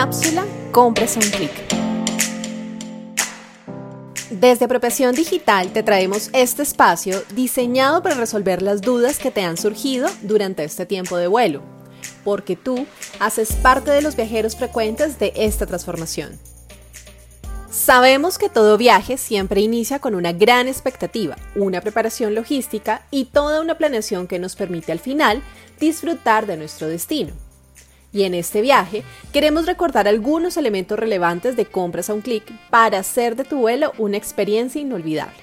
Cápsula Compres un clic. Desde Apropiación Digital te traemos este espacio diseñado para resolver las dudas que te han surgido durante este tiempo de vuelo, porque tú haces parte de los viajeros frecuentes de esta transformación. Sabemos que todo viaje siempre inicia con una gran expectativa, una preparación logística y toda una planeación que nos permite al final disfrutar de nuestro destino. Y en este viaje queremos recordar algunos elementos relevantes de compras a un clic para hacer de tu vuelo una experiencia inolvidable.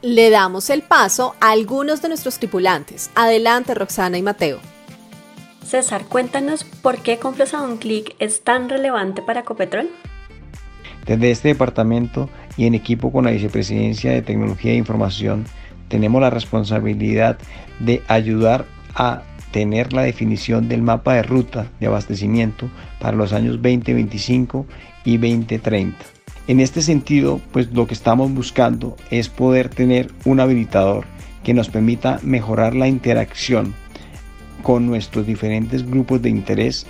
Le damos el paso a algunos de nuestros tripulantes. Adelante Roxana y Mateo. César, cuéntanos por qué compras a un clic es tan relevante para Copetrol. Desde este departamento y en equipo con la Vicepresidencia de Tecnología e Información, tenemos la responsabilidad de ayudar a tener la definición del mapa de ruta de abastecimiento para los años 2025 y 2030. En este sentido, pues lo que estamos buscando es poder tener un habilitador que nos permita mejorar la interacción con nuestros diferentes grupos de interés,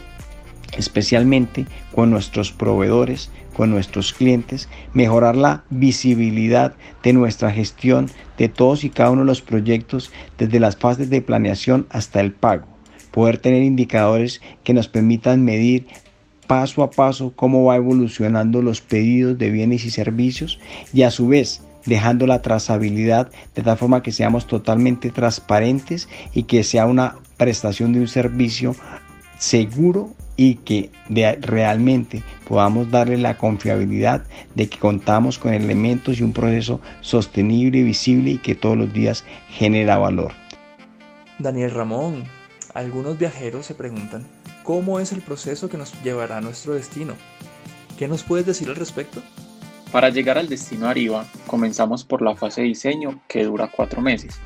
especialmente con nuestros proveedores, con nuestros clientes, mejorar la visibilidad de nuestra gestión de todos y cada uno de los proyectos desde las fases de planeación hasta el pago, poder tener indicadores que nos permitan medir paso a paso cómo va evolucionando los pedidos de bienes y servicios y a su vez dejando la trazabilidad de tal forma que seamos totalmente transparentes y que sea una prestación de un servicio seguro y que realmente podamos darle la confiabilidad de que contamos con elementos y un proceso sostenible y visible y que todos los días genera valor. Daniel Ramón, algunos viajeros se preguntan, ¿cómo es el proceso que nos llevará a nuestro destino? ¿Qué nos puedes decir al respecto? Para llegar al destino Arriba, comenzamos por la fase de diseño que dura cuatro meses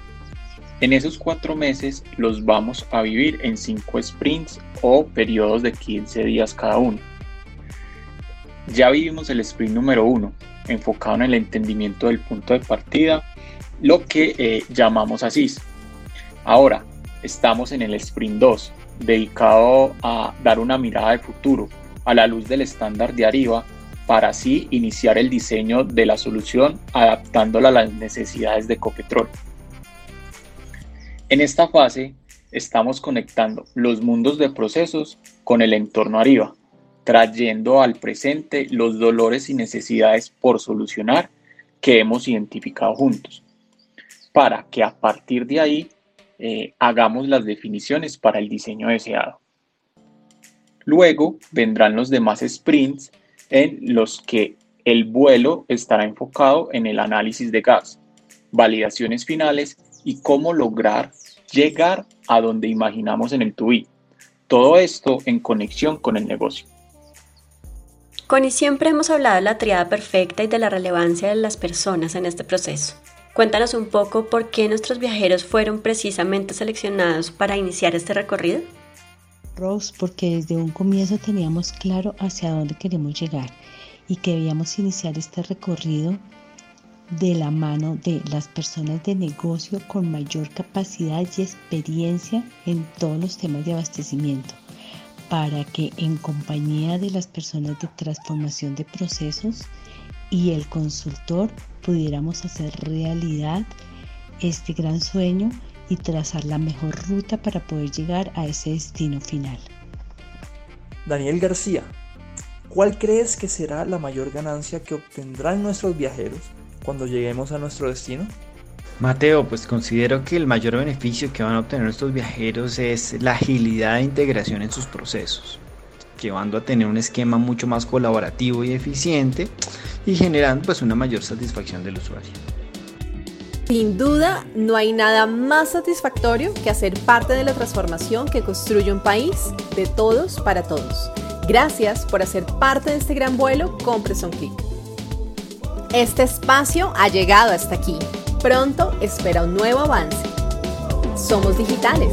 en esos cuatro meses los vamos a vivir en cinco sprints o periodos de 15 días cada uno. Ya vivimos el sprint número uno, enfocado en el entendimiento del punto de partida, lo que eh, llamamos ASIS. Ahora, estamos en el sprint 2, dedicado a dar una mirada de futuro a la luz del estándar de arriba para así iniciar el diseño de la solución adaptándola a las necesidades de Copetrol. En esta fase estamos conectando los mundos de procesos con el entorno arriba, trayendo al presente los dolores y necesidades por solucionar que hemos identificado juntos, para que a partir de ahí eh, hagamos las definiciones para el diseño deseado. Luego vendrán los demás sprints en los que el vuelo estará enfocado en el análisis de gas, validaciones finales y cómo lograr llegar a donde imaginamos en el TUI. Todo esto en conexión con el negocio. Con y siempre hemos hablado de la triada perfecta y de la relevancia de las personas en este proceso. Cuéntanos un poco por qué nuestros viajeros fueron precisamente seleccionados para iniciar este recorrido. Rose, porque desde un comienzo teníamos claro hacia dónde queremos llegar y que debíamos iniciar este recorrido de la mano de las personas de negocio con mayor capacidad y experiencia en todos los temas de abastecimiento, para que en compañía de las personas de transformación de procesos y el consultor pudiéramos hacer realidad este gran sueño y trazar la mejor ruta para poder llegar a ese destino final. Daniel García, ¿cuál crees que será la mayor ganancia que obtendrán nuestros viajeros cuando lleguemos a nuestro destino? Mateo, pues considero que el mayor beneficio que van a obtener estos viajeros es la agilidad e integración en sus procesos, llevando a tener un esquema mucho más colaborativo y eficiente y generando pues una mayor satisfacción del usuario. Sin duda, no hay nada más satisfactorio que hacer parte de la transformación que construye un país de todos para todos. Gracias por hacer parte de este gran vuelo con Press Click. Este espacio ha llegado hasta aquí. Pronto espera un nuevo avance. Somos digitales.